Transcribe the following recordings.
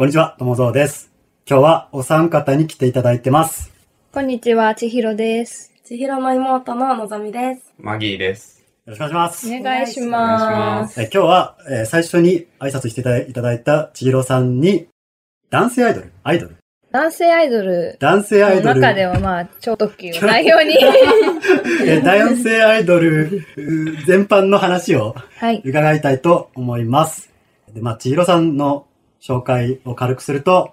こんにちは、ともぞうです。今日はお三方に来ていただいてます。こんにちは、ちひろです。千尋の妹ののぞみです。マギーです。よろしくお願いします。お願いしますす。え今日は、えー最初に挨拶していただいいただいた千尋さんに、男性アイドル、アイドル、男性アイドル男性アイドル、の中ではまあ、超特急を代表に。えー男性アイドル全般の話をはい。伺いたいと思います。で、まあ、千尋さんの紹介を軽くすると、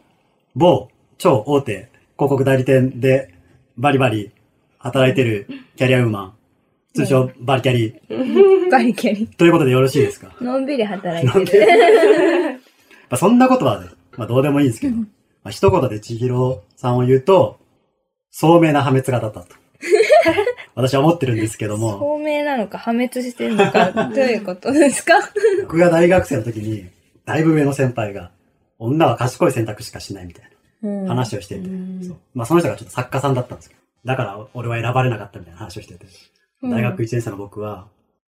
某超大手広告代理店でバリバリ働いてるキャリアウーマン、通称バリキャリ バリキャリ。ということでよろしいですか？のんびり働いてる。で まあそんなことはね、まあどうでもいいんですけど、まあ一言で千尋さんを言うと、聡明な破滅がだったと。私は思ってるんですけども、透明なのか破滅してるのか、どういうことですか？僕が大学生の時に、だいぶ上の先輩が、女は賢い選択しかしないみたいうん。な話をしていて、うん。そう。まあその人がちょっと作家さんだったんですけど、だから俺は選ばれなかったみたいな話をしてて、大学1年生の僕は、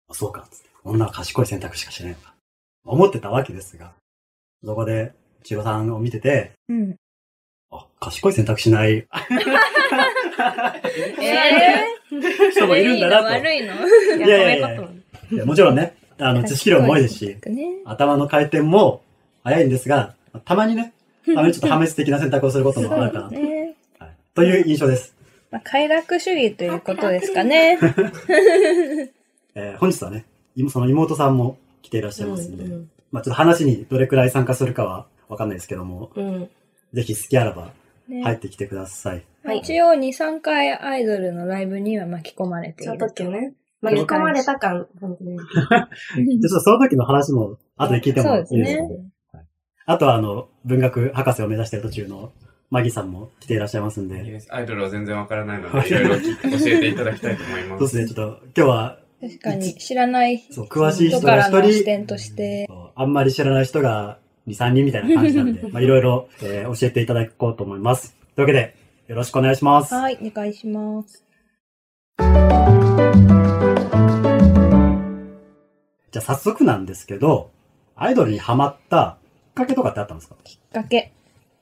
あそうか、つって、女は賢い選択しかしないのか、思ってたわけですが、そこで、千尋さんを見てて、うん。あ、賢い選択しない。え人もいるんだなと。悪いの？悪いの？いやいやいや。いやもちろんね、あの、知識量も多いですし、ね。頭の回転も早いんですが、たまにね、たまにちょっと破滅的な選択をすることもあるかなと。ね。はいという印象です。まあ、快楽主義ということですかね。えー本日はね、今その妹さんも来ていらっしゃいますんで、うんまあちょっと話にどれくらい参加するかはわかんないですけども、うん。ぜひ好きあらばね入ってきてください。はい一応2、3回アイドルのライブには巻き込まれてい超る。特急ね。巻き込まれた感、本当に。で、ちょっとその時の話も後で聞いてもいいですかそうですねあとはあの、文学博士を目指している途中のマギさんも来ていらっしゃいますんで、アイドルは全然わからないので、いろいろ聞教えていただきたいと思います。そうですね、ちょっと今日は確かに知らないそう詳しい人から人が一人、の視点として、そうあんまり知らない人が2、3人みたいな感じなんで、まあいろいろ、えー教えていただこうと思います。というわけで、よろしくお願いします。はい、お願いします。じゃあ早速なんですけど、アイドルにハマったきっかけとかってあったんですか？きっかけ。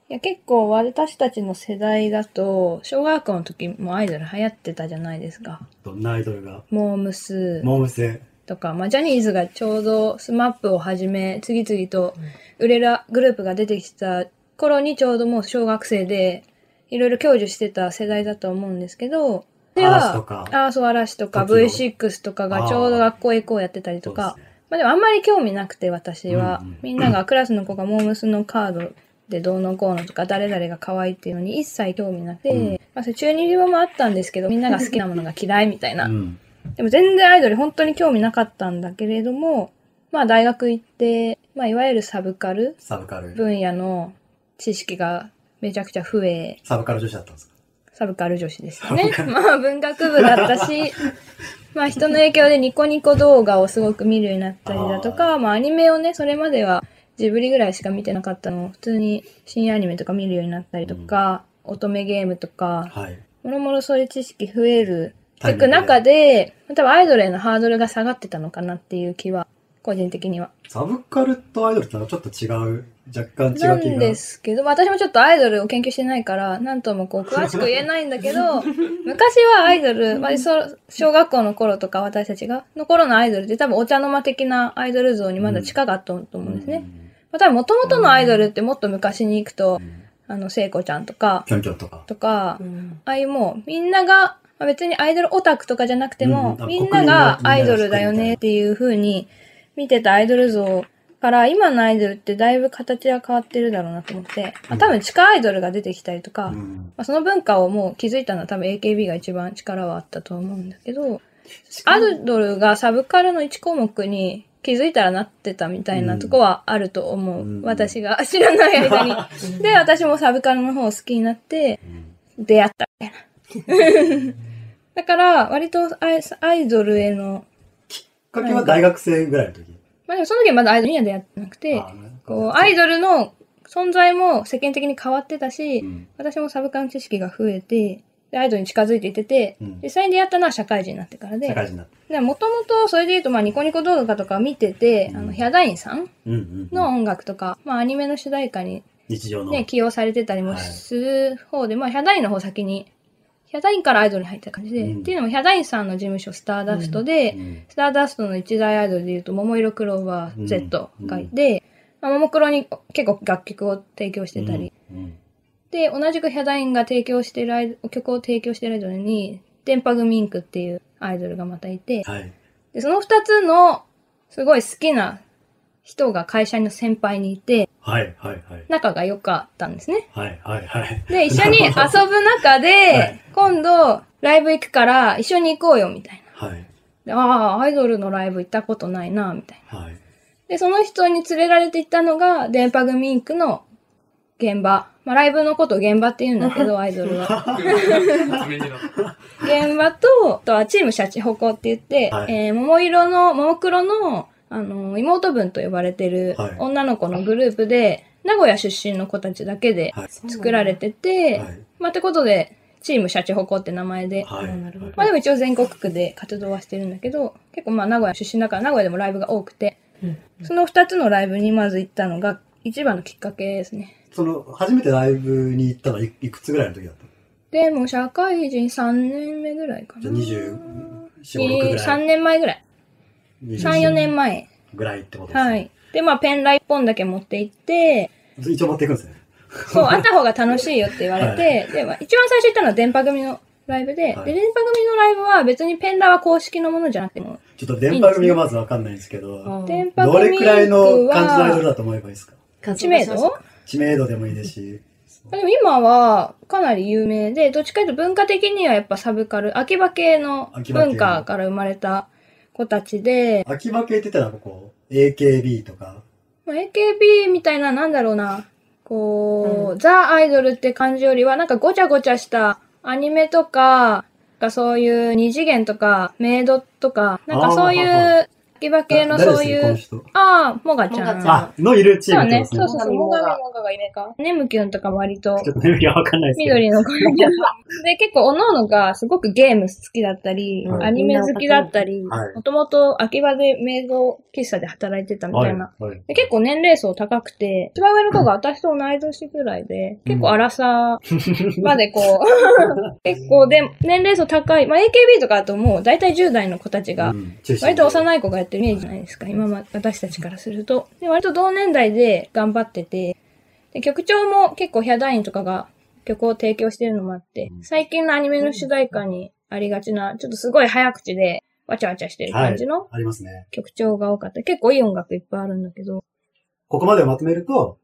いや、結構私たちの世代だと、小学校の時もアイドル流行ってたじゃないですか。どんなアイドルが？モームス。モームス。とか、まあ、ジャニーズがちょうどスマップをはじめ、次々と売れるグループが出てきた頃にちょうどもう小学生で、いろいろ享受してた世代だと思うんですけど、それは嵐とか。ああ、そう、嵐とか、時の。V6 とかがちょうど学校へ行こうやってたりとか、ねまあでもあんまり興味なくて私は、うんうんみんながクラスの子がモームスのカードでどうのこうのとか誰々が可愛いっていうのに一切興味なくて、うんまあそれ中二病もあったんですけどみんなが好きなものが嫌いみたいな、うん。でも全然アイドル本当に興味なかったんだけれどもまあ大学行って、まあいわゆるサブカルサブカル。分野の知識がめちゃくちゃ増えサブカル女子だったんですか？サブカル女子でしたね。まあ文学部だったし、まあ人の影響でニコニコ動画をすごく見るようになったりだとか、まあアニメをね、それまではジブリぐらいしか見てなかったのを普通に深夜アニメとか見るようになったりとか、乙女ゲームとか、はい。もろもろそういう知識増える、タイミングでてく中で、多分アイドルへのハードルが下がってたのかなっていう気は、個人的には。サブカルとアイドルってのはちょっと違う、若干違なう気が。んですけど、まあ私もちょっとアイドルを研究してないから、なんともこう詳しく言えないんだけど、昔はアイドル、まあ、そう小学校の頃とか私たちが、の頃のアイドルって多分お茶の間的なアイドル像にまだ近かったと思うんですね。まあ多分元々のアイドルってもっと昔に行くとう、ん。あの、聖子ちゃんとか、キョンキョンとか。とかう、ん。ああいうもうみんなが、まあ別にアイドルオタクとかじゃなくても、うんあみんながアイドルだよねっていう風に見てたアイドル像から今のアイドルってだいぶ形が変わってるだろうなと思って、まあ、多分地下アイドルが出てきたりとか、まうん。あ、その文化をもう気づいたのは多分 AKB が一番力はあったと思うんだけど、アイドルがサブカルの1項目に気づいたらなってたみたいなとこはあると思う。うん私が知らない間に。で、私もサブカルの方を好きになって、出会ったみたいな。だから、割とアイアイドルへの、きっかけは大学生ぐらいの時？まあでもその時はまだアイドルには出会ってなくて、こう、アイドルの存在も世間的に変わってたし、うん。私もサブカルの知識が増えて、でアイドルに近づいていってて、うん。実際に出会ったのは社会人になってからで、社会人になもともとそれで言うと、まあニコニコ動画とか見てて、うん。あの、ヒャダインさん。の音楽とか、まあアニメの主題歌に日常の。ね、起用されてたりもする方で、まあ、ヒャダインの方先に、ヒャダインからアイドルに入った感じで、うん。っていうのもヒャダインさんの事務所スターダストで、うん。スターダストの一大アイドルで言うと、桃色クローバー Z がいて、まあ、ももクロに結構楽曲を提供してたり、うん。で、同じくヒャダインが提供してる曲を提供してるアイドルに、電波グミンクっていうアイドルがまたいて、はい。で、その二つのすごい好きな人が会社の先輩にいて、はい、はい、はい。仲が良かったんですね。はい、はい、はい。で、一緒に遊ぶ中で、はい今度、ライブ行くから一緒に行こうよ、みたいな。はい、でああ、アイドルのライブ行ったことないな、みたいな。はい。で、その人に連れられて行ったのが、電波グミンクの現場。まあ、ライブのことを現場って言うんだけど、アイドルは。現場と、あとはチームシャチホコって言って、はいえー、桃色の、桃黒の、あの、妹分と呼ばれてるはい女の子のグループで、名古屋出身の子たちだけではい。作られてて、はい。まあ、ってことで、チームシャチホコって名前で、はい。なるほどまあでも一応全国区で活動はしてるんだけど、結構まあ名古屋出身だから名古屋でもライブが多くて、うんその二つのライブにまず行ったのが一番のきっかけですね。その、初めてライブに行ったのはいいくつぐらいの時だったの？でも社会人3年目ぐらいかな。じゃあ24、5、6ぐらい。3年前ぐらい。3、4年前。ぐらいってことですね。はい。で、まあペンライ1本だけ持って行って、一応持っていくんですね。そう、あった方が楽しいよって言われて、で、まあ、一番最初行ったのは電波組のライブで、はい。で、電波組のライブは別にペンラは公式のものじゃなくても、ちょっと電波組がまずわかんないんですけど、電波組どれくらいの感じのアイドルはだと思えばいいですか？知名度知名度でもいいですし。でも今はかなり有名で、どっちかというと文化的にはやっぱサブカル、秋葉系の。文化から生まれた子たちで、秋葉系って言ったらこう、AKB とか、まあ AKB みたいな、なんだろうな、こう、ザ・アイドルって感じよりは、なんかごちゃごちゃしたアニメとか、かそういう二次元とか、メイドとか、なんかそういう、秋葉系のそういう、ああ、モガちゃん。あ、のいるチーそうね、ム。そうそうそう、モガミモガが夢か。ネムキュンとか割と、ちょっとね、いや、わかんないですけど。緑の子 で、結構、おののがすごくゲーム好きだったり、はいアニメ好きだったり、はいもともと秋葉でメイド喫茶で働いてたみたいな。はい。はい。で結構年齢層高くて、一番上の子が私と同い年ぐらいで、結構荒さまでこう、結構で、年齢層高い。まあ AKB とかだともう大体10代の子たちが割と幼い子がやってるイメージじゃないですか、今ま、私たちからすると。で、割と同年代で頑張ってて、で、曲調も結構ヒャダインとかが曲を提供してるのもあって、最近のアニメの主題歌にありがちな、ちょっとすごい早口で、わちゃわちゃしてる感じのありますね。曲調が多かった。結構いい音楽いっぱいあるんだけど、ここまでをまとめると、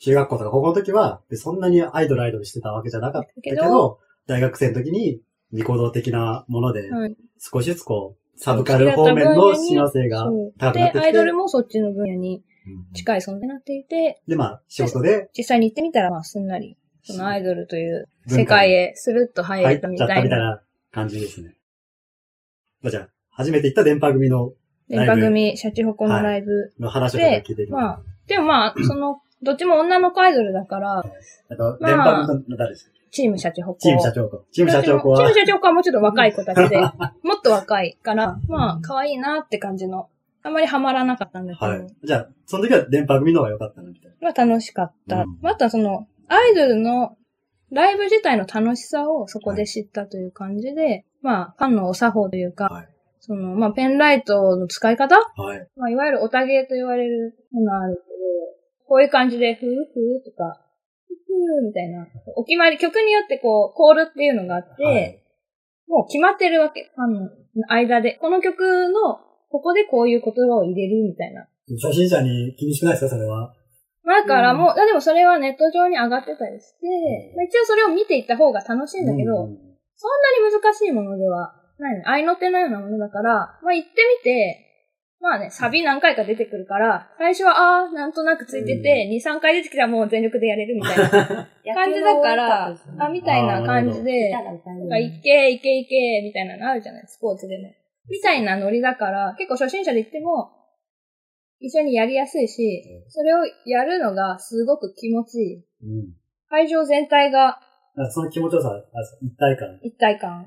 中学校とか高校の時は、でそんなにアイドルアイドルしてたわけじゃなかったけど、けど大学生の時に、ニコ動的なもので、はい。少しずつこう、サブカル方面の親和性が高くなってきて、で、アイドルもそっちの分野にうん。近い存在になっていて、で、まあ、仕事で。実際に行ってみたら、まあ、すんなり、そのアイドルという世界へスルッと入入っれたみちゃったたみたいいな。な感じですね。まあじゃあ、初めて行った電波組の電波組、シャチホコのライブの話を聞いてまあ、でもまあ、その、どっちも女の子アイドルだから、あと、まあ電波組の誰ですか？チームシャチホコ。チーム社長子。チーム社長子はチーム、社長子はもうちょっと若い子たちで、もっと若いから、まあ、可愛いなって感じの、あんまりハマらなかったんだけど、はい。じゃあ、その時は電波組の方が良かったな、みたいな。まあ楽しかった。うんまたその、アイドルのライブ自体の楽しさをそこで知ったという感じで、まあ、ファンのお作法というか、はいその、まあ、ペンライトの使い方？はい。まあ、いわゆるオタゲーと言われるものがあるけど、こういう感じで、ふーふーとか、みたいな、お決まり、曲によってこう、コールっていうのがあって、はいもう決まってるわけ、ファンの間で。この曲の、ここでこういう言葉を入れるみたいな。初心者に厳しくないですか、それは。まあだからもう、あでもそれはネット上に上がってたりして、まあ、一応それを見ていった方が楽しいんだけど、うんそんなに難しいものではないの。合いの手のようなものだから、まあ行ってみて、まあね、サビ何回か出てくるから、最初は、あー、なんとなくついてて、2、3回出てきたらもう全力でやれるみたいな 感じだから、あ、みたいな感じで、なんかいけいけいけ、みたいなのあるじゃない、スポーツでも。みたいなノリだから、結構初心者で行っても、一緒にやりやすいし、それをやるのがすごく気持ちいい。うん。会場全体がその気持ちよさ、あ一体感、一体感。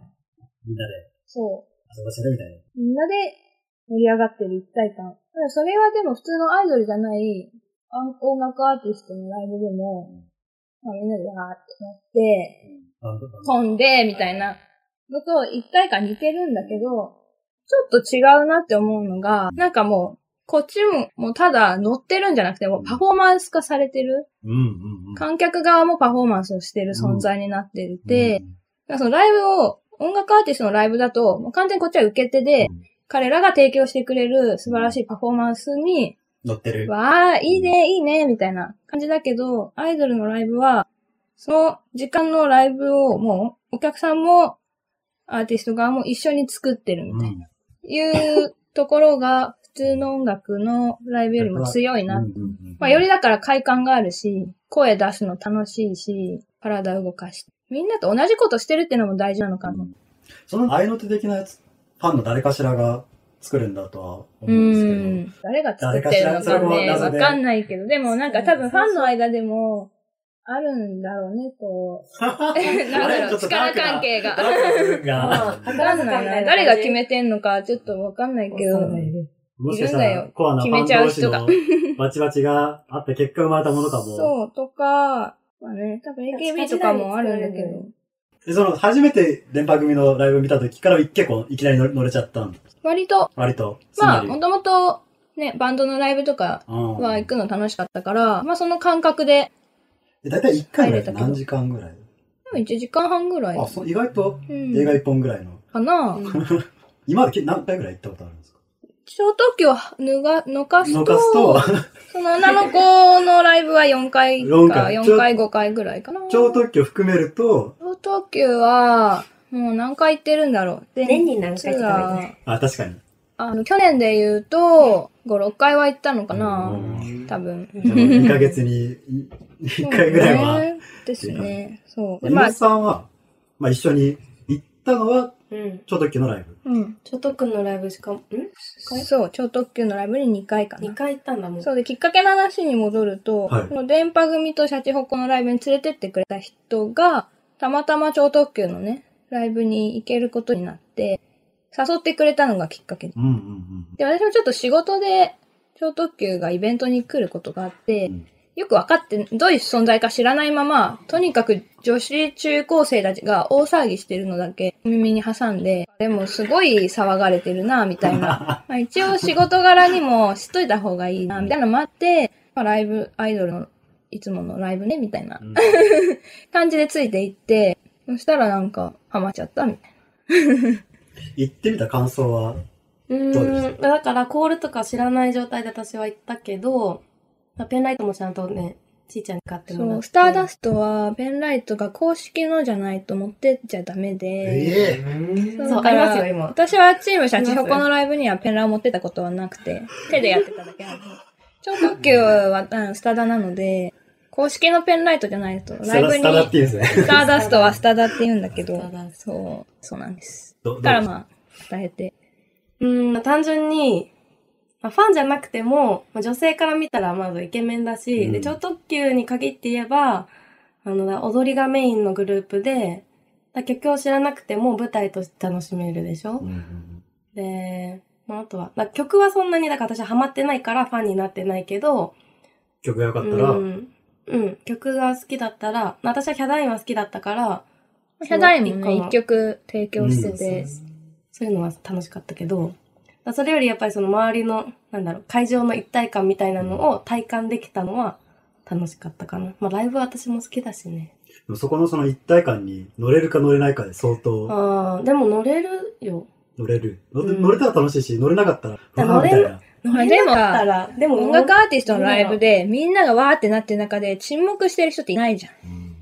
みんなでそう。遊ばせるみたいな。みんなで盛り上がってる一体感。それはでも普通のアイドルじゃない、あ音楽アーティストのライブでも、まあ、みんなでわーってなって、あ飛んで、みたいなのと一体感似てるんだけど、ちょっと違うなって思うのが、なんかもう、こっちも、もうただ乗ってるんじゃなくて、もうパフォーマンス化されてる。うんうんうん。観客側もパフォーマンスをしてる存在になっていて、そのライブを、音楽アーティストのライブだと、もう完全にこっちは受け手で、うん彼らが提供してくれる素晴らしいパフォーマンスに、乗ってる。わー、いいね、いいね、みたいな感じだけど、アイドルのライブは、その時間のライブをもう、お客さんも、アーティスト側も一緒に作ってるみたいな、いうところが、普通の音楽のライブよりも強いな。うんうんうんまあ、よりだから快感があるし、声出すの楽しいし、体動かして。みんなと同じことしてるってのも大事なのかな。その合いの手的なやつ、ファンの誰かしらが作るんだとは思ううんですけど。ん。誰が作ってるのかね、わかんないけど、でもなんか多分ファンの間でも、あるんだろうね、こう。なんだろう、力関係が。わかんないな。誰が決めてんのかちょっとわかんないけど。もしかしたらいるんだよコアなファン決めちゃう同士人がのバチバチがあって結果生まれたものかも。そう、とか、まあね、多分 AKB とかもあるんだけど。で、その、初めて電波組のライブ見た時から結構いきなり乗れちゃったんだ。割と、割と。まあ、もともと、ね、バンドのライブとかうん。は行くの楽しかったから、まあその感覚で、で大体1回ぐらい何時間ぐらい？でも1時間半ぐらい。あ、そう、意外とうん。映画1本ぐらいの。かな、今までけ何回ぐらい行ったことある？んですか超特急をぬが、のかすと、のかすと、その女の子のライブは4回か、4回4回、5回ぐらいかな。超特急含めると、超特急は、もう何回行ってるんだろう。で年に何回来たらいいね。あ、確かに。あの、去年で言うと、5、6回は行ったのかな、うん多分。2ヶ月に 1回ぐらいは。ですね。そう。まあ、さんは、まあ一緒に行ったのは、うん。超特急のライブ。うん。ちょっとくんのライブしかも、ん？そう、超特急のライブに2回か ?2 な。回行ったんだもん。そうで、きっかけの話に戻ると、はいこの電波組とシャチホコのライブに連れてってくれた人が、たまたま超特急のね、ライブに行けることになって、誘ってくれたのがきっかけで。うんうんうん。で、私もちょっと仕事で超特急がイベントに来ることがあって、うんよく分かって、どういう存在か知らないまま、とにかく女子中高生たちが大騒ぎしてるのだけ耳に挟んで、でもすごい騒がれてるな、みたいな。まあ一応仕事柄にも知っといた方がいいな、みたいなのもあって、まあライブ、アイドルのいつものライブね、みたいなうん 感じでついていって、そしたらなんか、ハマっちゃった、みたい行ってみた感想は、うどうでしーん。だから、コールとか知らない状態で私は行ったけど、ペンライトもちゃんとね、ちいちゃんに買ってな。もらって。そう、スターダストはペンライトが公式のじゃないと持ってっちゃダメで、ええそうありますよ今私はチームシャチホコのライブにはペンラを持ってたことはなくて、手でやってただけなので。超特急は、うん、スタダなので、公式のペンライトじゃないと、ライブに、スタダって言うんですね。スターダストはスタダって言うんだけどそう、そうなんです。どだか？らまあ、伝えて。うーん、単純に、まあ、ファンじゃなくても、まあ、女性から見たらまずイケメンだし、うん。で、超特急に限って言えば、あの、だ踊りがメインのグループで、だ曲を知らなくても舞台として楽しめるでしょ、うんうんで、まあ、あとは、だ曲はそんなに、だから私はハマってないからファンになってないけど、曲が良かったうら、ん、うん、曲が好きだったら、私はヒャダインは好きだったから、ヒャダインもね、一曲提供してうん。て、そういうのは楽しかったけど、それよりやっぱりその周りの、なんだろう、会場の一体感みたいなのを体感できたのは楽しかったかな。まあライブは私も好きだしね。でもそこのその一体感に乗れるか乗れないかで相当ああ、でも乗れるよ。乗れる。乗うん乗れたら楽しいし、乗れなかったら、やわーみたいな。乗れなかったら、でも音楽アーティストのライブで、みんながわーってなってる中で沈黙してる人っていないじゃん。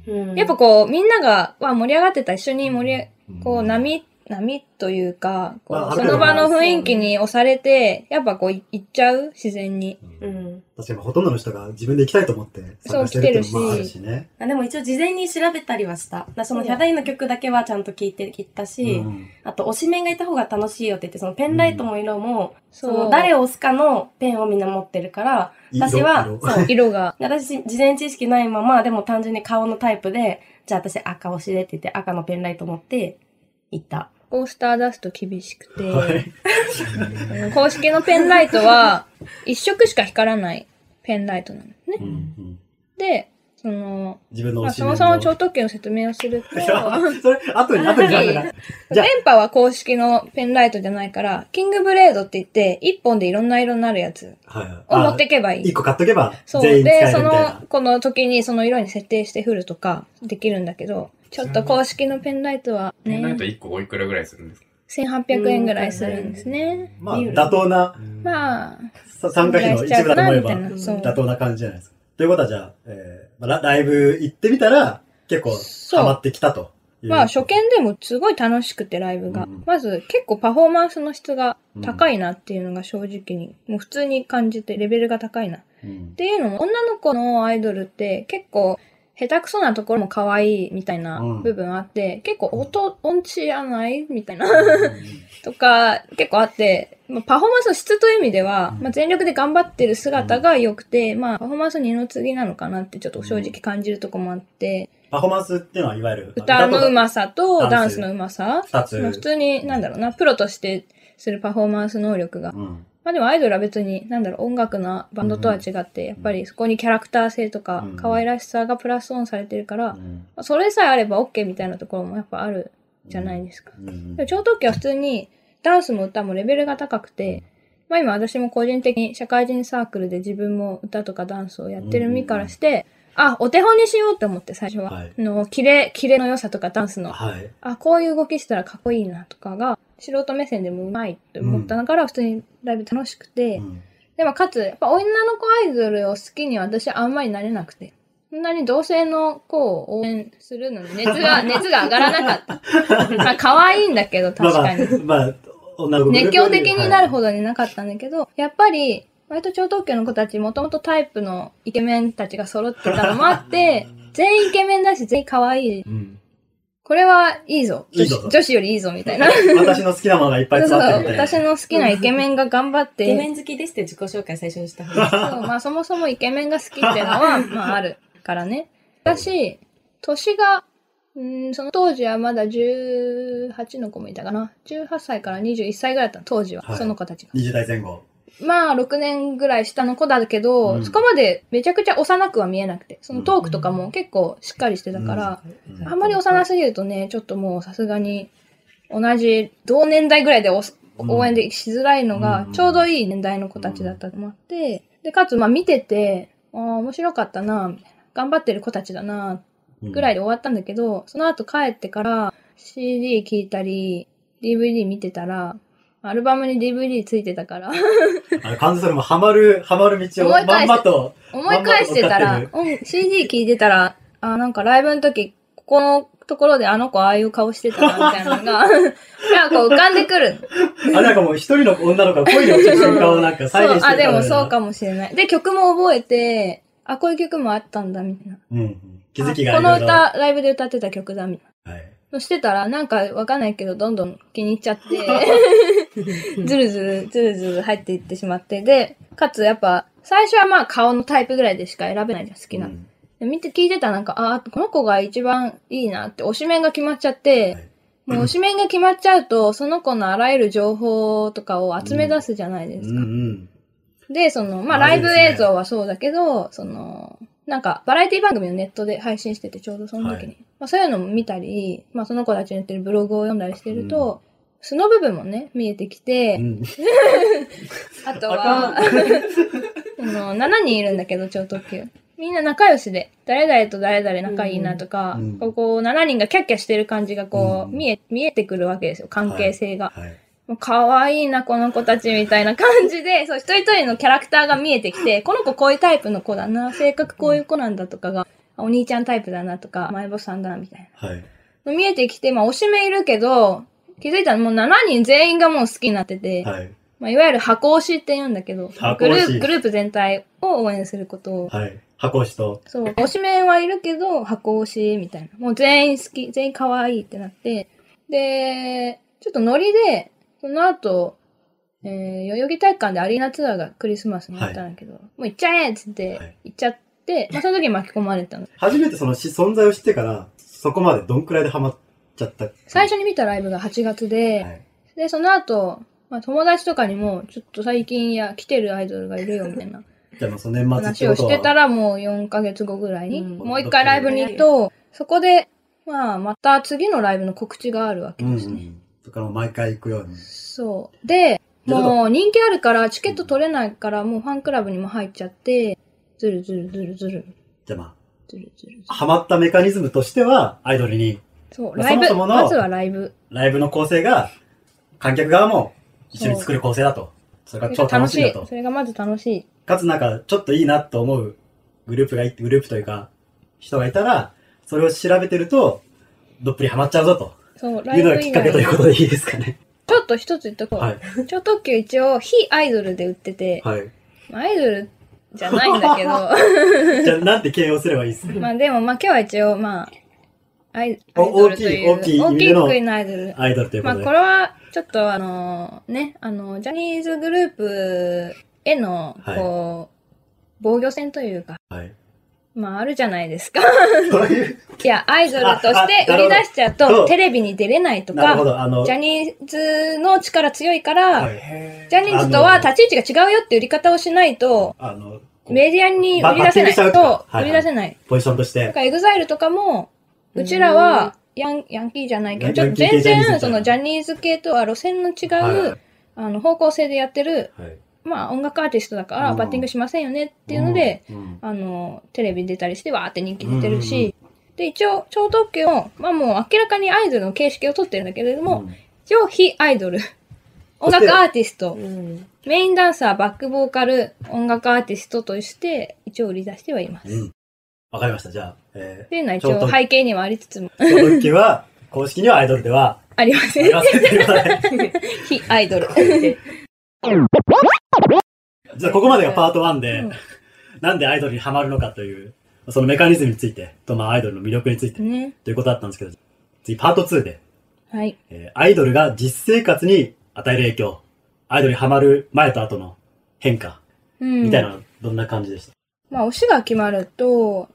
うん、やっぱこう、みんなが、わ、盛り上がってた、一緒に盛りこう、波、波というか、こう、まあその場の雰囲気に押されて、やっぱこう、い行っちゃう？自然に。うん。確かにほとんどの人が自分で行きたいと思って参加してるっていうのもあるしね。あでも一応事前に調べたりはした。そのヒャダインの曲だけはちゃんと聴いてきたし、うんあと推しメンがいた方が楽しいよって言って、そのペンライトも色も、そそうの誰を押すかのペンをみんな持ってるから、色私は、色そう、色が。私、事前知識ないまま、でも単純に顔のタイプで、じゃあ私赤押しでって言って赤のペンライト持って行った。こうスターダスト厳しくて、はい。う ん公式のペンライトは、一色しか光らないペンライトなのね。うんうん。で、その、自分のまあ、そもそも超特急の説明をすると、それ、後に、後に、後に。じゃあ電波は公式のペンライトじゃないから、キングブレードって言って、一本でいろんな色になるやつはいはい。を持っていけばいい。一個買っとけば、そう。全員使えるみで、その、。この時にその色に設定して振るとかできるんだけど、ちょっと公式のペンライトはペンライトね、1個おいくらぐらいするんですか？1800円ぐらいするんですね。まあ、妥当な、まあ、さ参加費の一部だと思えば、ぐらいしちゃうかなみたいなそう妥当な感じじゃないですか。ということはじゃあ、えーまあラライブ行ってみたら、結構、ハマってきたと。まあ初見でもすごい楽しくてライブが。うん。まず結構パフォーマンスの質が高いなっていうのが正直に、もう普通に感じてレベルが高いな。っうん。ていうのも女の子のアイドルって結構下手くそなところも可愛いみたいなうん。部分あって、結構音、音痴やないみたいな。とか結構あって、まあ、パフォーマンスの質という意味では、うん。まあ、全力で頑張ってる姿が良くて、まあパフォーマンス二の次なのかなってちょっと正直感じるとこもあって、パフォーマンスっていうのは、いわゆる、歌のうままさとダンス。のうまさ、二つ。まあ普通に、なんだろうな、プロとしてするパフォーマンス能力が。うん。まあでもアイドルは別に、なんだろう、音楽なバンドとは違って、やっぱりそこにキャラクター性とかうん、可愛らしさがプラスオンされてるから、まうん。あそれさえあれば OK みたいなところもやっぱあるじゃないですか。うん。でも超特急は普通に、ダンスも歌もレベルが高くて、まあ今私も個人的に社会人サークルで自分も歌とかダンスをやってる身からして、あ、お手本にしようって思って最初は。はい。あの、キレ、キレの良さとかダンスの。はい。あ、こういう動きしたらかっこいいなとかが、素人目線でもうまいって思ったから、普通にライブ楽しくて、うん。でもかつ、やっぱ女の子アイドルを好きには私はあんまりなれなくて、そんなに同性の子を応援するのに熱が、熱が上がらなかった。まあ可愛いんだけど、確かに。まあ、まあ、熱狂的になるほど。どになかったんだけど、やっぱり、割と超特急の子たち、もともとタイプのイケメンたちが揃ってたのもあって、全員イケメンだし、全員可愛い。うんこれはいいぞ。女いいぞ子女子よりいいぞ、みたいな。私の好きなものがいっぱい詰まってる。私の好きなイケメンが頑張って、イケメン好きですって自己紹介最初にした。そうまあそもそもイケメンが好きっていうのは、まああるからね。だし、年が、うん、その当時はまだ18の子もいたかな。18歳から21歳ぐらいだったの、当時は、はいその子たちが。20代前後。まあ6年ぐらい下の子だけど、うんそこまでめちゃくちゃ幼くは見えなくて、そのトークとかも結構しっかりしてたから、うんあんまり幼すぎるとね、ちょっともうさすがに、同じ同年代ぐらいでおうん応援でしづらいのがう、んちょうどいい年代の子たちだったと思って、で、かつ、まあ見てて、ああ、面白かったな、みたいな頑張ってる子たちだな、ぐらいで終わったんだけど、その後帰ってから CD 聴いたり、DVD 見てたら、アルバムに DVD ついてたから、あの、完全にそれもハマる、ハマる道をまん思い返してまと、思い返してたら CD 聴いてたら、あ、なんかライブの時、ここのところであの子ああいう顔してたな、みたいなのが、なんか浮かんでくる。あ、なんかもう一人の女の子が恋に落ちる瞬間をなんか再現してそう、あ、でもるそうかもしれない。で、曲も覚えて、あ、こういう曲もあったんだ、みたいな。うんうん。気づきがあこの。歌、ライブで歌ってた曲だ、みたいな。はい。のしてたら、なんかわかんないけど、どんどん気に入っちゃって、ずるずる、ずるずる入っていってしまって、で、かつやっぱ、最初はまあ顔のタイプぐらいでしか選べないじゃん、好きな。うんで見て聞いてたらなんか、あーこの子が一番いいなって、推しメンが決まっちゃって、はいもう推しメンが決まっちゃうと、その子のあらゆる情報とかを集め出すじゃないですか。うんうん。で、その、まあ、ライブ映像はそうだけど、その、なんか、バラエティ番組をネットで配信してて、ちょうどその時に。はまあ、そういうのも見たり、まあ、その子たちのやってるブログを読んだりしてると、素の部分もね、見えてきて、うん あとは、あ の、7人いるんだけど、超特急。みんな仲良しで、誰々と誰々仲いいなとか、うんここ7人がキャッキャしてる感じがこう、うん見え、見えてくるわけですよ、関係性が。はい。もう可愛いな、この子たちみたいな感じで、そう、一人一人のキャラクターが見えてきて、この子こういうタイプの子だな、性格こういう子なんだとかが、あお兄ちゃんタイプだなとか、前ボさんだな、みたいはい。な。見えてきて、まあ、推し目いるけど、気づいたらもう7人全員がもう好きになってて、はい。まあ、いわゆる箱推しって言うんだけど、グループ、グループ全体を応援することを、はい。箱押しと。そう、推しメンはいるけど、箱推しみたいな。もう全員好き、全員可愛いってなって。で、ちょっとノリで、その後、えー、代々木体育館でアリーナツアーがクリスマスにやったんだけど、もう行っちゃえっつってはい、行っちゃって、まあその時に巻き込まれたの。初めてそのし存在を知ってから、そこまでどんくらいでハマっちゃった？最初に見たライブが8月で、はい。で、その後、まあ友達とかにも、ちょっと最近や来てるアイドルがいるよみたいな じゃあその年末話をしてたらもう4ヶ月後ぐらいに、うんもう一回ライブに行くと、そこで、まあ、また次のライブの告知があるわけですね。ん。そこから毎回行くように。そう。で、もう人気あるから、チケット取れないから、もうファンクラブにも入っちゃって、ずるずるずるずる、じゃあまずるずるずるあ、。ハマったメカニズムとしては、アイドルに、そう、まあライブ、そもそものまずはライブ。ライブの構成が、観客側も一緒に作る構成だと。それが超楽しいんだとそ。れがまず楽しい。かつなんか、ちょっといいなと思うグループがい、グループというか、人がいたら、それを調べてると、どっぷりハマっちゃうぞと。そう、ライブ以きっかけということでいいですかね。ちょっと一つ言っとこう。はい。超特急一応、非アイドルで売ってて、はい。アイドルじゃないんだけど、じゃあ、なんて形容すればいいですか まあでも、まあ今日は一応、まあ、アイアおイドルという、大きい大きい意大きいのアイドル。アイドルというこまあ。これは、ちょっとあの、ね、あの、ジャニーズグループへの、はいこう、防御戦というか、はい。まああるじゃないですか。そういう、いや、アイドルとして売り出しちゃうと、テレビに出れないとか、ジャニーズの力強いから、はいジャニーズとは立ち位置が違うよって売り方をしないと、メディアに売り出せない。と売り出せない。ポジションとして。だからエグザイルとかも、うちらはヤンヤンキーじゃないけど、ちょっと全然そのジャニーズ系とは路線の違う、あの方向性でやってる、はい。まあ音楽アーティストだからうんバッティングしませんよねっていうので、あの、テレビ出たりしてわーって人気出てるし、で、一応、超特急も、まあもう明らかにアイドルの形式をとってるんだけれども、うん一応非アイドル。音楽アーティストう。ん。メインダンサー、バックボーカル、音楽アーティストとして、一応売り出してはいます。うん。わかりました。じゃあ、えっていうのは一応背景にはありつつも、ー、その時は、公式にはアイドルではありません。ありません。非アイドル。じゃあ、ここまでがパート1で、うんなんでアイドルにハマるのかという、そのメカニズムについて、と、まあ、アイドルの魅力について、ね。ということだったんですけど、次、パート2で、はい。えーアイドルが実生活に与える影響、アイドルにハマる前と後の変化、うん。みたいなどんな感じでした、まあ、推しが決まると、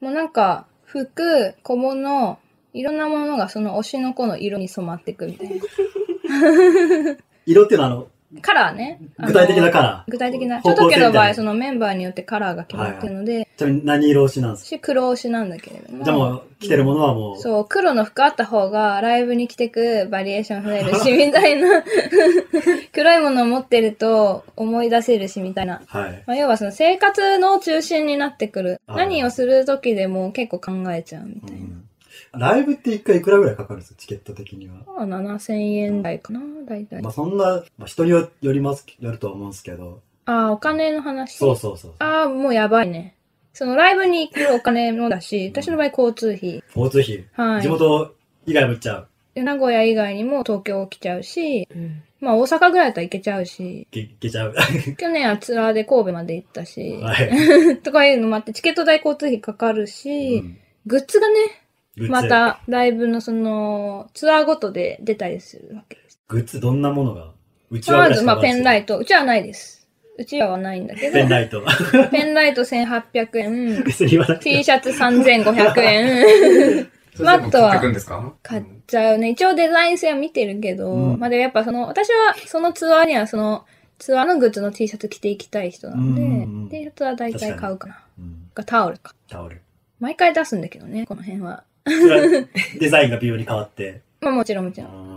もうなんか、服、小物、いろんなものがその推しの子の色に染まっていくみたいな。色っていうのは、あの、カラーね。具体的なカー。ラ具体的な。ちょっとけの場合、そのメンバーによってカラーが決まってるので、ー。ちなみに何色推しなんです私黒推しなんだけれども。かじゃあもう、着てるものはもう、そう、黒の服あった方がライブに着てくバリエーション増えるし、みたいな。黒いものを持ってると思い出せるし、みたいな。はい。まあ、要はその生活の中心になってくる。はい何をする時でも結構考えちゃうみたいな。うんライブって一回いくらぐらいかかるんですか？チケット的には。まあ、7000円台かな大体。まあそんな、まあ人によよります、よるとは思うんですけど。ああ、お金の話？そうそうそう。ああ、もうやばいね。そのライブに行くお金もだし、私の場合交通費。交通費？はい。地元以外も行っちゃう？で名古屋以外にも東京来ちゃうし、うん。まあ大阪ぐらいだったら行けちゃうし、いけちゃう。去年はツアーで神戸まで行ったし、はい。とかいうのもあって、チケット代交通費かかるし、うんグッズがね、ま。たライブのその、ツアーごとで出たりするわけです。グッズどんなものがうちわぐまず、まあペンライト。うちはないです。うちわはないんだけど、ペンライト。ペンライト1800円、別に言わなくて T シャツ3500円。マットは買ってくんですか？買っちゃうね。一応デザイン性は見てるけど、うんまあでもやっぱその、私はそのツアーにはその、ツアーのグッズの T シャツ着ていきたい人なので、うんうんうん T シャツは大体買うかな。うんがタオルか。タオル。毎回出すんだけどね、この辺は。それはデザインが微妙に変わって。まあもちろんもちろん。あ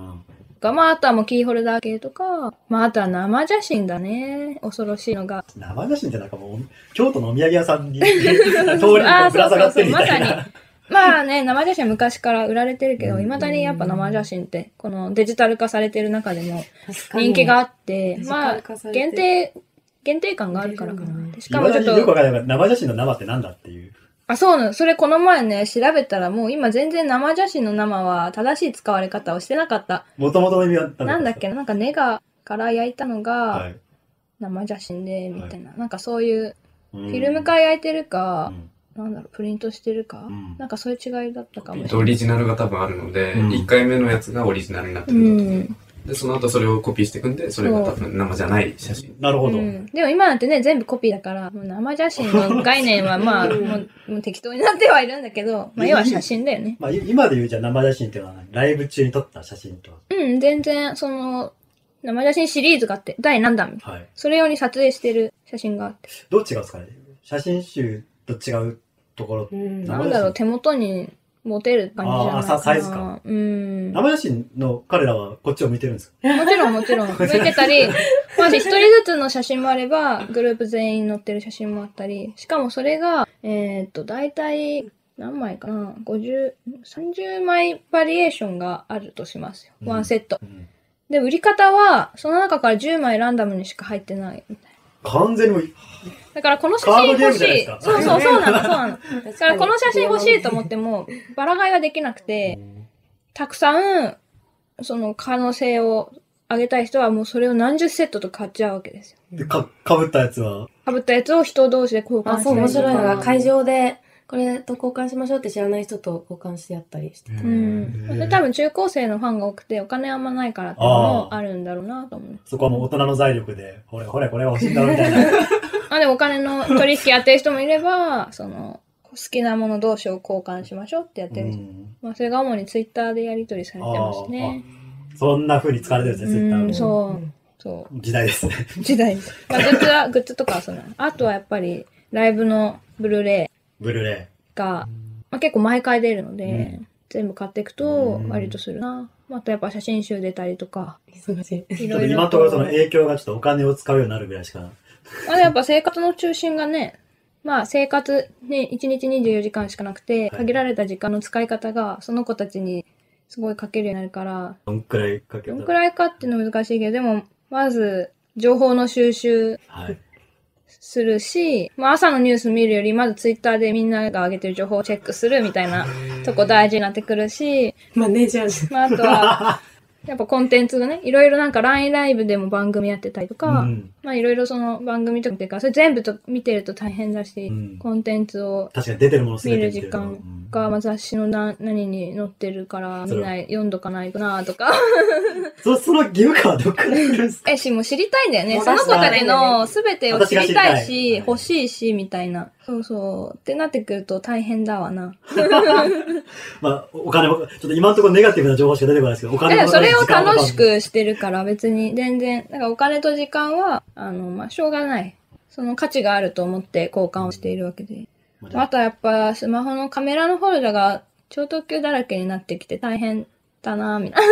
がまああとはもうキーホルダー系とか、まああとは生写真だね。恐ろしいのが。ー生写真ってなんかもう、京都のお土産屋さんに、通りにぶら下がってるみたいあーそうそうそうまな。まあね、生写真昔から売られてるけど、うん未だにやっぱ生写真って、このデジタル化されてる中でも人気があってまあ限定、限定感があるからかな。でしかも今ちょっと、だによくわからない生写真の生ってなんだっていう。あ、そうなの。それこの前ね、調べたらもう今全然生写真の生は正しい使われ方をしてなかった。もともとの意味は何なんだっけな？なんかネガから焼いたのがはい。生写真で、みたいな。なんかそういう、フフィルムから焼いてるかう、んなんだろう、プリントしてるか、うんなんかそういう違いだったかもしれない。オリジナルが多分あるので、うん1回目のやつがオリジナルになってうるんだと思う。ん。で、その後それをコピーしていくんで、それが多分生じゃない写真。なるほど。うん、でも今なんてね、全部コピーだから、もう生写真の概念は まあ、もうもう適当になってはいるんだけど、まあ要は写真だよね。まあ、い今で言うじゃあ生写真っていうのはライブ中に撮った写真と。うん、全然、その、生写真シリーズがあって、第何弾みたいな。はい。それ用に撮影してる写真があって。どっちがですかね写真集と違うところ？うん。生なんだろう、手元に持てる感じじゃないかな。あサイズか。うん。も生写真の彼らはこっちを見てるんですか？ちろんもちろん。向いてたり、マジ一人ずつの写真もあれば、グループ全員載ってる写真もあったり、しかもそれが、えーっと、だいたい、何枚かな ?50、30枚バリエーションがあるとしますよ。ワンセット。うんで、売り方は、その中から10枚ランダムにしか入ってない。完全にもうだからこの写真欲しい。そうそう、そうなの、そうなの。確だからこの写真欲しいと思っても、バラ買いはできなくて、たくさん、その可能性を上げたい人はもうそれを何十セットと買っちゃうわけですよ。でか、かぶったやつは、被ったやつを人同士で交換あ、そう、面白いのなが、会場で、これと交換しましょうって知らない人と交換してやったりしてた。うん。で、多分中高生のファンが多くて、お金あんまないからっていうのもあるんだろうなと思う。そこはもう大人の財力で、ほれほれこれ欲しいんだろみたいな。あ、でもお金の取引やってる人もいれば、その、好きなもの同士を交換しましょうってやってる人。うんまあ、それが主にツイッターでやり取りされてますね。そんな風に使われてるんですね、ツイッター。そう。そう。時代ですね。時代です。まあ、グッズは、グッズとかはその、あとはやっぱり、ライブのブルーレイブルーレが、まあ、結構毎回出るので、うん全部買っていくとうん割とするな。またやっぱ写真集出たりとか、忙しい。いイ。ろいろと。今のところその影響がちょっとお金を使うようになるぐらいしか。まあやっぱ生活の中心がね、まあ生活ね、1日24時間しかなくて、はい限られた時間の使い方がその子たちにすごいかけるようになるから、どんくらいかけた？どんくらいかっていうのは難しいけど、でも、まず、情報の収集はい。するし、まあ朝のニュース見るより、まずツイッターでみんなが上げてる情報をチェックするみたいなとこ大事になってくるし、マネージャーじまああとは、やっぱコンテンツがね、いろいろなんか LINE ライブでも番組やってたりとか、うんまあいろいろその番組とかってか、それ全部と見てると大変だし、うんコンテンツを確かに出てるも見る時間が、まあ、雑誌のな何に載ってるから見ない、読んどかないとなとか。そその義務感はどっから来るんですか？えし、もう知りたいんだよね。その子たちの出すべてを知りたいし、い欲しいし、みたいな。そうそう。ってなってくると大変だわな。まあ、お金も、ちょっと今のところネガティブな情報しか出てこないですけど、お金もそれを楽しくしてるから別に全然、だからお金と時間は、あの、まあ、しょうがない。その価値があると思って交換をしているわけで。あとはやっぱスマホのカメラのフォルダが超特急だらけになってきて大変だなみたい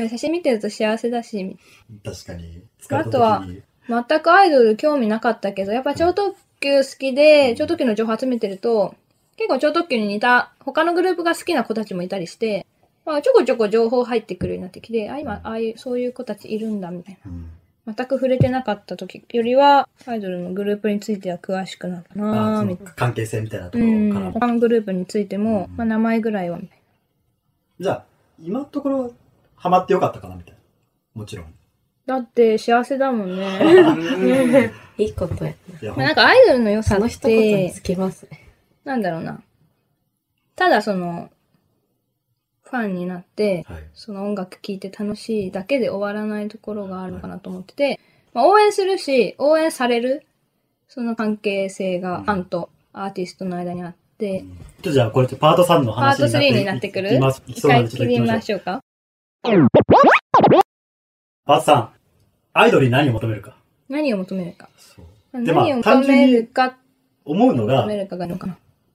な。写真見てると幸せだし、確かに。あとは全くアイドル興味なかったけど、やっぱ超特急好きで、超特急の情報集めてると、結構超特急に似た他のグループが好きな子たちもいたりして、まあ、ちょこちょこ情報入ってくるようになってきて、あ、今、ああいう、そういう子たちいるんだ、みたいうんな。全く触れてなかった時よりは、アイドルのグループについては詳しくなったあなぁ、そのみたいな。関係性みたいなとこうん。ろから。他のグループについても、うんまあ、名前ぐらいは、みたいじゃあ、今のところ、ハマってよかったかなみたいな。もちろん。な。だって、幸せだもんね。いいことや。いや、まあ、なんかアイドルの良さっその一言つ、きますね。なんだろうな。ただその、ファンになって、はい。その音楽聴いて楽しいだけで終わらないところがあるのかなと思ってて、まあ、応援するし、応援される、その関係性がファンとアーティストの間にあって、ちょっとじゃあ、これっとパート3のパート話になって3になってくる？一回切りましょう。か。パート3。アイドルに何を求めるか？何を求めるか。何を求めるか、思うのが。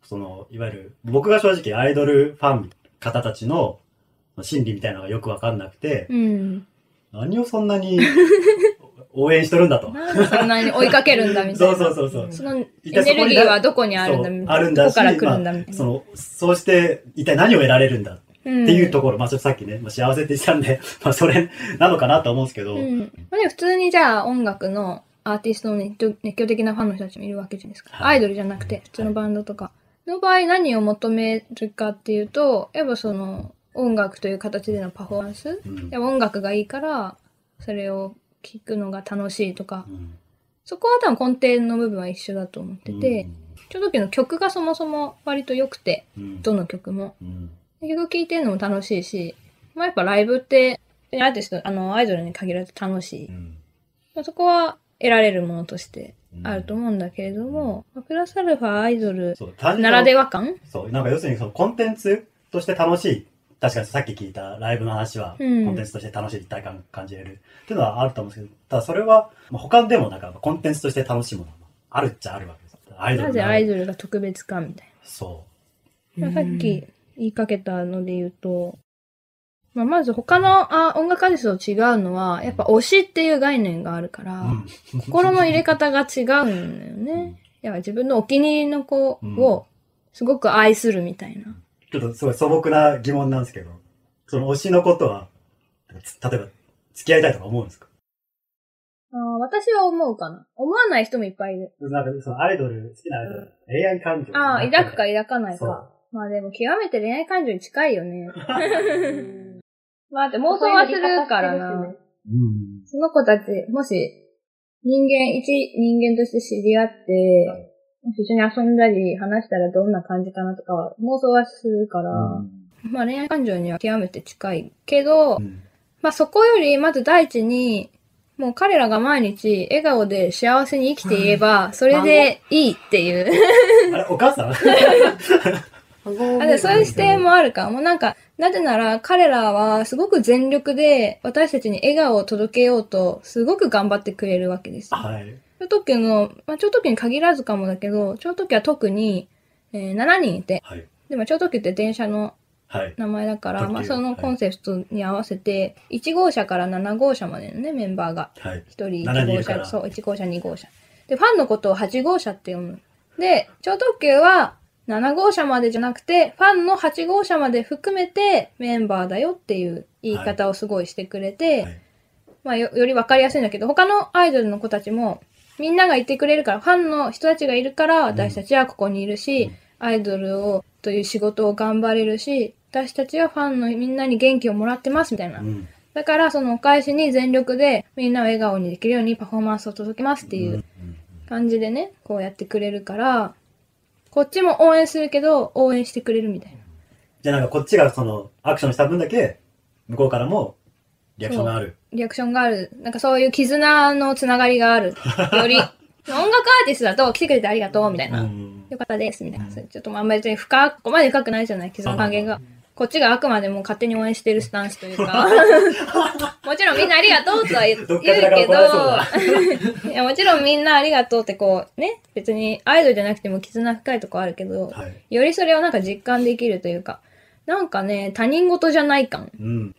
その、いわゆる、僕が正直アイドルファン方たちの心理みたいなのがよくわかんなくて、うん。何をそんなに 応援しとるんだと。なんでそんなに追いかけるんだみたい そうな。そうそうそう。そのエネルギーはどこにあるんだみたいな。あるんだし、どこから来るんだみたいな。まあその、そうして、一体何を得られるんだっっていうところ、まあちょっとさっきね、まあ、幸せって言ってたんで、まあそれなのかなと思うんですけど、うん。まあ、でも普通にじゃあ音楽のアーティストの熱狂的なファンの人たちもいるわけじゃないですか。はいアイドルじゃなくて、普通のバンドとか。の場合何を求めるかっていうと、やっぱその音楽という形でのパフォーマンス。うん。やっぱ音楽がいいから、それを聴くのが楽しいとか、うん。そこは多分根底の部分は一緒だと思ってて、ちょ時の曲がそもそも割と良くて、うん。どの曲も。うん。曲聴いてるのも楽しいし、まあやっぱライブって、アーティスト、あの、アイドルに限らず楽しい。うん。まあ、そこは得られるものとしてあると思うんだけれども、まあプラスアルファアイドルならでは感？そう、なんか要するにそのコンテンツとして楽しい。確かにさっき聞いたライブの話は、コうん。ンテンツとして楽しい一体感感じれる。っていうのはあると思うんですけど、ただそれは、まあ、他でもなんかコンテンツとして楽しいものがあるっちゃあるわけです。アイドルなぜアイルドルが特別かみたいそな。さっき言いかけたので言うと、まあ、まず他のあ音楽アーティストと違うのは、やっぱ推しっていう概念があるから、う。うん。心の入れ方が違うんだよね。やっぱ自分のお気に入りの子をすごく愛するみたいな。ちょっとすごい素朴な疑問なんですけど、その推しのことは、つ例えば、付き合いたいとか思うんですか？あー私は思うかな。思わない人もいっぱいいる。なんか、そのアイドル、好きなアイドル、恋愛感情。ああ、抱くか抱かないか。まあでも極めて恋愛感情に近いよね。まあだって妄想はするからな。うん。その子たち、もし、人間、一人間として知り合って、もし一緒に遊んだり話したらどんな感じかなとかは妄想はするから、まあ恋愛感情には極めて近いけど、うんまあそこよりまず第一に、もう彼らが毎日笑顔で幸せに生きていれば、それでいいっていう。あれ、お母さん？あでそういう視点もあるか。もうなんか、なぜなら彼らはすごく全力で私たちに笑顔を届けようとすごく頑張ってくれるわけですよ。はい。超特急の、まあ超特急に限らずかもだけど、超特急は特に、えー7人いて、はい。でも超特急って電車のはい。名前だから、特急まあそのコンセプトに合わせて、1号車から7号車までのね、メンバーが。はい。1人7 1号車、そう、1号車、2号車。で、ファンのことを8号車って読む。で、超特急は7号車までじゃなくて、ファンの8号車まで含めてメンバーだよっていう言い方をすごいしてくれて、はい。まあよよりわかりやすいんだけど、他のアイドルの子たちも、みんながいてくれるから、ファンの人たちがいるから、私たちはここにいるし、うん。アイドルを、という仕事を頑張れるし、私たちはファンのみんなに元気をもらってます、みたいな。う。ん。だから、そのお返しに全力でみんなを笑顔にできるようにパフォーマンスを届けますっていう感じでね、こうやってくれるから、こっちも応援するけど、応援してくれるみたいな。じゃあなんかこっちがその、アクションした分だけ、向こうからも、リアクションがある。リアクションがある。なんかそういう絆のつながりがある。より、音楽アーティストだと来てくれてありがとう、みたいな。うんよかったです、みたいな。ちょっとまあ別に深く、ここまで深くないじゃない、絆の関係が。こっちがあくまでも勝手に応援してるスタンスというか。もちろんみんなありがとうとは言うけど、いやもちろんみんなありがとうってこう、ね、別にアイドルじゃなくても絆深いとこあるけど、はい。よりそれをなんか実感できるというか、なんかね、他人事じゃない感。うん。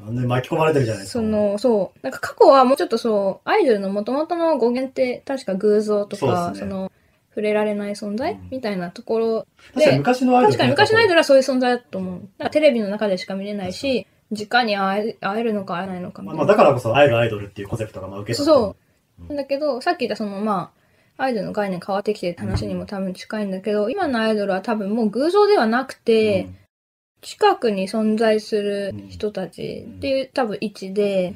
あんなに巻き込まれてるじゃないですか。そ、の、そう。なんか過去はもうちょっとそう、アイドルの元々の語源って確か偶像とか、ですねその、触れられない存在、うんみたいなところ確かに昔のアイドル確かに昔のアイドル。ルはそういう存在だと思う。だからテレビの中でしか見れないし、直に会え会えるのか会えないのかみたいな。まあだからこそ、会えるアイドルっていうコンセプトがまあ受けた。そうなんだけど、さっき言ったそのまあ、アイドルの概念変わってきてる話にも多分近いんだけど、今のアイドルは多分もう偶像ではなくて、うん近くに存在する人たちっていう多分位置で、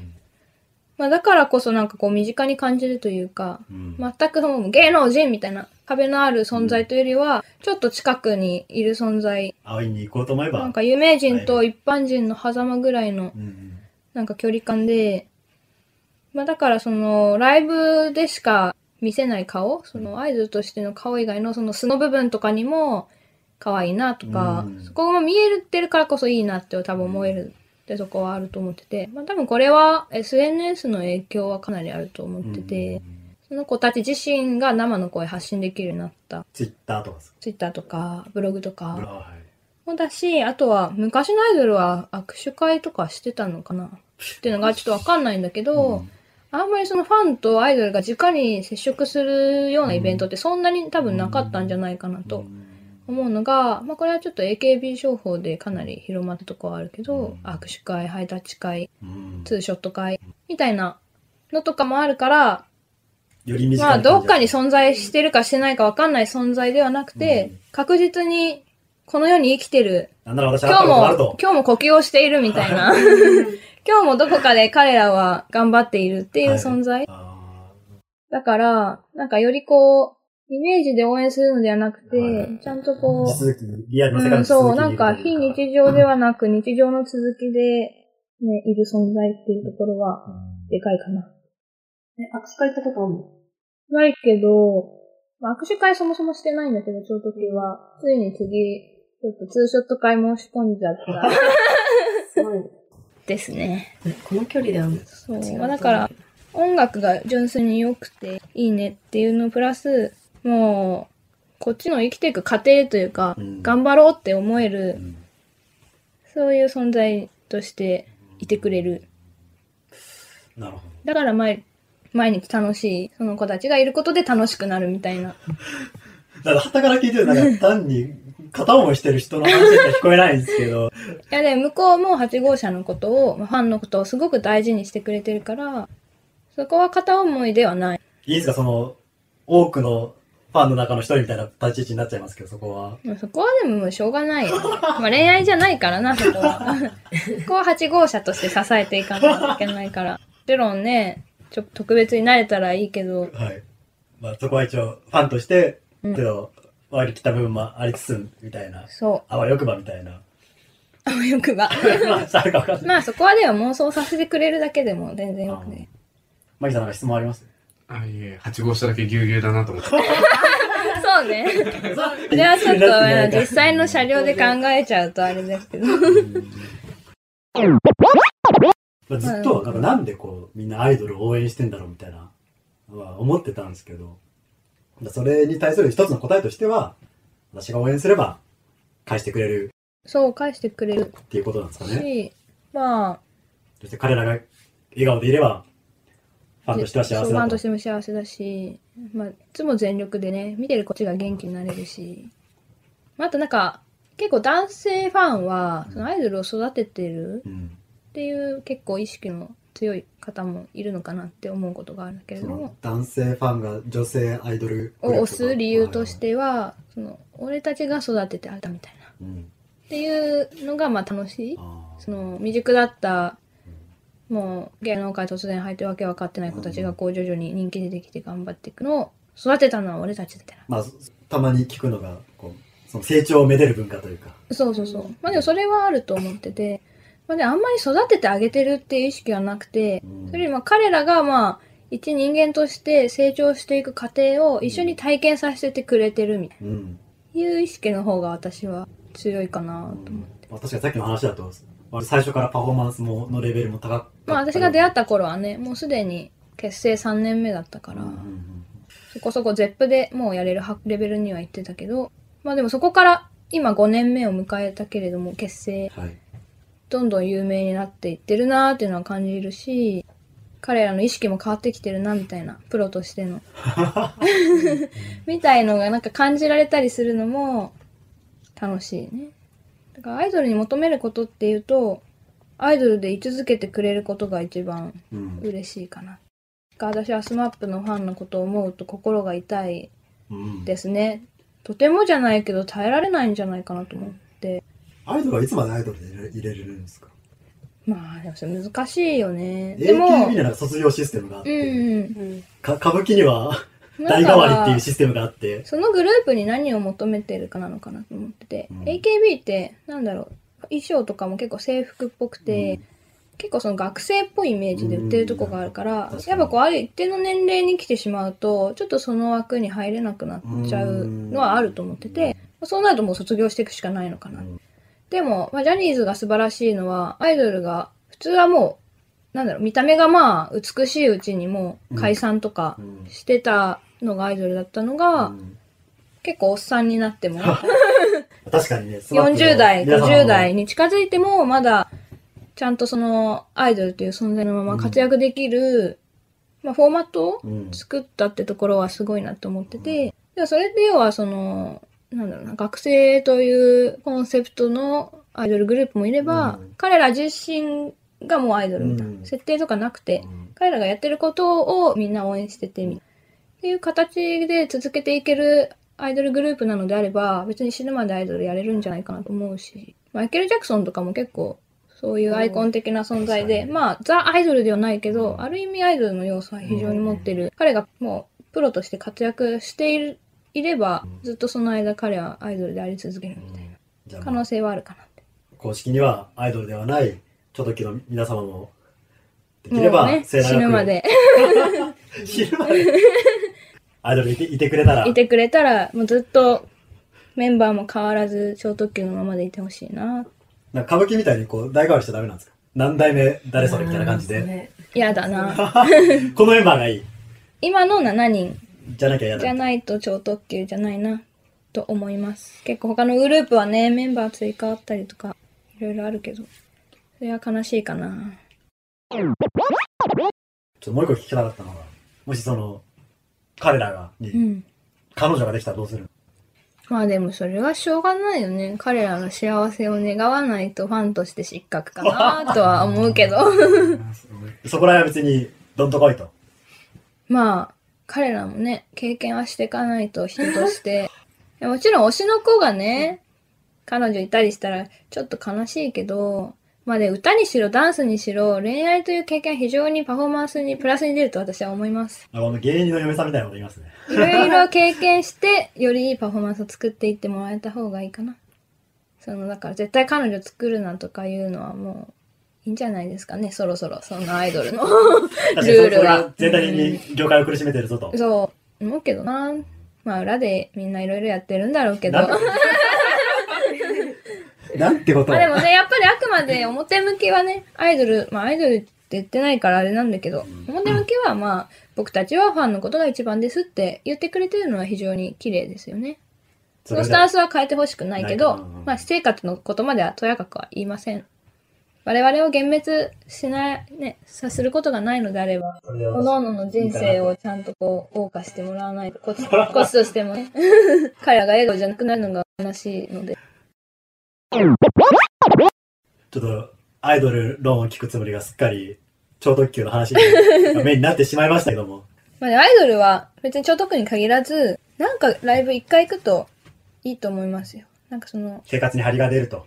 まあだからこそなんかこう身近に感じるというか、うん。全くもう芸能人みたいな壁のある存在というよりは、ちょっと近くにいる存在。会いに行こうと思えば。なんか有名人と一般人の狭間ぐらいのうんなんか距離感で、まあだからそのライブでしか見せない顔、そのアイドルとしての顔以外のその素の部分とかにも可愛いなとか、うん。そこが見えてるからこそいいなって多分思えるってとこはあると思ってて、まあ多分これは SNS の影響はかなりあると思ってて、うんその子たち自身が生の声発信できるようになった。ツイッターとかとかブログとかはい。もだし、あとは昔のアイドルは握手会とかしてたのかな。っていうのがちょっとわかんないんだけど、うん。あんまりそのファンとアイドルが直に接触するようなイベントってそんなに多分なかったんじゃないかなと思うのが、まあこれはちょっと AKB 商法でかなり広まったとこはあるけど、うん握手会、ハイタッチ会、うんツーショット会みたいなのとかもあるから、まあどっかに存在してるかしてないかわかんない存在ではなくて、うん確実にこの世に生きてる今日も。今日も呼吸をしているみたいな。今日もどこかで彼らは頑張っているっていう存在。あだから、なんかよりこう、イメージで応援するのではなくて、はいちゃんとーこ地続きに、リアルう、な世界うん、そう、の続きになんか非日常ではなく日常の続きで、ね、いる存在っていうところは、でかいかな。え、握手会行ったことあるの？ないけど、まあ握手会そもそもしてないんだけど、超時は。ついに次、ちょっとツーショット会申し込んじゃった。すごい。ですね。この距離ではそう。だから、音楽が純粋に良くていいねっていうのプラス、もう、こっちの生きていく過程というか、うん頑張ろうって思える、うんそういう存在としていてくれる。なるほだから毎毎日楽しい、その子たちがいることで楽しくなるみたいな。ど。だから、旗から聞いてると、なんか単に片思いしてる人の話しか聞こえないんですけど、いやでも向こうも8号車のことを、まあファンのことをすごく大事にしてくれてるから、そこは片思いではない。いいですか、その、多くのファンの中の一人みたいな立ち位置になっちゃいますけど、そこは。まあそこはでももうしょうがないよ。まあ恋愛じゃないからな、そこは。そこは8号車として支えていかないといけないから。もちろんね、ちょ特別になれたらいいけど、はい。まあ、そこは一応、ファンとして、うんけど、割り切った部分もありつつ、みたいな。そあわよくばみたいな。う。あわよくば。まあ、そこはでも妄想させてくれるだけでも全然よくね。マギさんなんか質問あります？あ、いえ、8号車だけぎゅうぎゅうだなと思って。そうね。じゃあちょっと実際の車両で考えちゃうとあれですけど。まあずっと、なんかなんでこう、みんなアイドルを応援してんだろうみたいな、のは思ってたんですけど、だそれに対する一つの答えとしては、私が応援すれば、返してくれるそう、返してくれるっていうことなんですかね。し、まあ、そして彼らが笑顔でいれば、ファンとしては幸せだと。ファンとしても幸せだし、まあ、いつも全力でね、見てるこっちが元気になれるし、まあ、あとなんか、結構男性ファンは、そのアイドルを育ててるうん。っていう結構意識の強い方もいるのかなって思うことがあるけれども、男性ファンが女性アイドルを押す理由とし、ては、その、俺たちが育ててあげたみたいな。うん、っていうのがまあ楽しい。その未熟だったもう芸能界突然入ってわけ分かってない子たちがこう徐々に人気出てきて頑張っていくのを育てたのは俺たちみたいまあ、たまに聞くのが、こう、その成長をめでる文化というか。なそうそうそう。まあでもそれはあると思ってて、まあ、であんまり育ててあげてるっていう意識はなくてうん。それよりも彼らがまあ一人間として成長していく過程を一緒に体験させてくれてるみたいうん。ないう意識の方が私は強いかなと思って。まあ、確かにさっきの話だと最初からパフォーマンスものレベルも高かった。まあ私が出会った頃はねもうすでに結成3年目だったから、うんうんうんそこそこ ZEP でもうやれるはレベルには行ってたけど、まあでもそこから今5年目を迎えたけれども結成、はい。どんどん有名になっていってるなーっていうのは感じるし、彼らの意識も変わってきてるなみたいな、プロとしての。みたいのがなんか感じられたりするのも楽しいね。だからアイドルに求めることっていうと、アイドルで居続けてくれることが一番うん。嬉しいかな。私はスマップのファンのことを思うと心が痛いうんですね。とてもじゃないけど耐えられないんじゃないかなと思って。アイドルはいつまでアイドルで入れ入れれるんですか？まあ、でもそれ難しいよね。でも、?AKB 卒業システムがあっうて、んうん。か歌舞伎には代替わりっていうシステムがあって、そのグループに何を求めてるかなのかなと思ってて、うん。AKB って、なんだろう、衣装とかも結構制服っぽくて、結構その学生っぽいイメージで売ってるとこがあるから、やっぱこうある一定の年齢に来てしまうと、ちょっとその枠に入れなくなっちゃうのはあると思ってて、そうなるともう卒業していくしかないのかな。うん。でも、まあ、ジャニーズが素晴らしいのは、アイドルが、普通はもう、なんだろう、見た目がまあ、美しいうちにもう解散とかうん。してたのがアイドルだったのが、うん。結構おっさんになっても、確かにね、スマップの40代、皆様も50代に近づいても、まだ、ちゃんとその、アイドルっていう存在のまま活躍できる、まあ、フォーマットをうん。作ったってところはすごいなと思ってて、でもそれで要はその、なんだろうな、学生というコンセプトのアイドルグループもいれば、うん。彼ら自身がもうアイドルみたいな、うん。設定とかなくて、うん。彼らがやってることをみんな応援しててみたいなっていう形で続けていけるアイドルグループなのであれば、別に死ぬまでアイドルやれるんじゃないかなと思うし、マイケル・ジャクソンとかも結構、そういうアイコン的な存在で、うんまあ、ザ・アイドルではないけど、うん。ある意味アイドルの要素は非常に持ってる。彼がもう、プロとして活躍している、いれば、うん。ずっとその間彼はアイドルであり続けるみたいな可能性はあるかなって。公式にはアイドルではない、ちょっときの皆様も、できれば、ね、末永く死ぬま。で 死ぬまで。アイドルいていてくれたら、いてくれたら、もうずっとメンバーも変わらず超特急のままでいてほしいな。なんか歌舞伎みたいにこう、代替わりしちゃダメなんですか？何代目誰それみたいな感じで。ね嫌だな。このメンバーがいい。今の7人じゃなきゃ嫌だ。じゃないと超特急じゃないな、と思います。結構他のグループはね、メンバー追加あったりとか、いろいろあるけど、それは悲しいかな。ちょっともう一個聞きたかったのが、もしその、彼らが、に、うん。彼女ができたらどうするまあでもそれはしょうがないよね。彼らの幸せを願わないとファンとして失格かなとは思うけど。そこら辺は別に、どんとこいと？まあ、彼らもね、経験はしていかないと人として。もちろん推しの子がね、彼女いたりしたらちょっと悲しいけど、まあね、歌にしろ、ダンスにしろ、恋愛という経験は非常にパフォーマンスにプラスに出ると私は思います。あこの芸人の嫁さんみたいなこと言いますね。いろいろ経験して、よりいいパフォーマンスを作っていってもらえた方がいいかな。その、だから絶対彼女作るなとかいうのはもう、いいんじゃないですかね、そろそろ、そんなアイドルの。ルールは全体的に業界を苦しめてるぞと。そう、思うけどな。まあ裏でみんないろいろやってるんだろうけど。なんまなんてこと？をあでもね、やっぱりあくまで表向きはね、アイドル、まあアイドルって言ってないからあれなんだけど、表向きはまあ、僕たちはファンのことが一番ですって言ってくれてるのは非常に綺麗ですよね。そのスタンスは変えてほしくないけどまあ私生活のことまではとやかくは言いません。我々を幻滅しない、ね、さすることがないのであれば、各々の人生をちゃんとこう、謳歌してもらわないと、コツ、コツとしてもね、彼らが笑顔じゃなくなるのが悲しいので。ちょっと、アイドル論を聞くつもりがすっかり、超特急の話がメインになってしまいましたけども。まあね、アイドルは別に超特に限らず、なんかライブ一回行くといいと思いますよ。なんかその、生活に張りが出ると。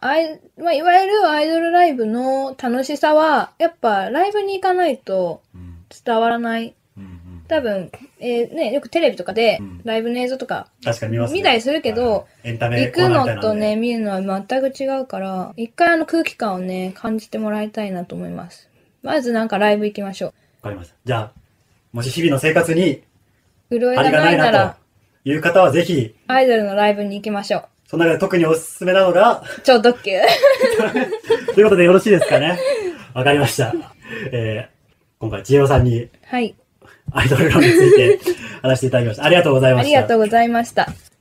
アイ、まあ、いわゆるアイドルライブの楽しさは、やっぱライブに行かないとうん。伝わらない。うん多分、えーね、よくテレビとかでうんライブの映像とか確かに見ますね。見たりするけどはい、エンタメ行くのとね、見るのは全く違うから、一回あの空気感をね、感じてもらいたいなと思います。まずなんかライブ行きましょたいなのでわかりました。じゃあ、もし日々の生活にう。潤いがないいななら、という方はぜひ、アイドルのライブに行きましょう。その中で特におすすめなのが、超特急。ということでよろしいですかね。わかりました。えー、今回、千代さんにはい。アイドル論について話していただきました。ありがとうございました。ありがとうございました。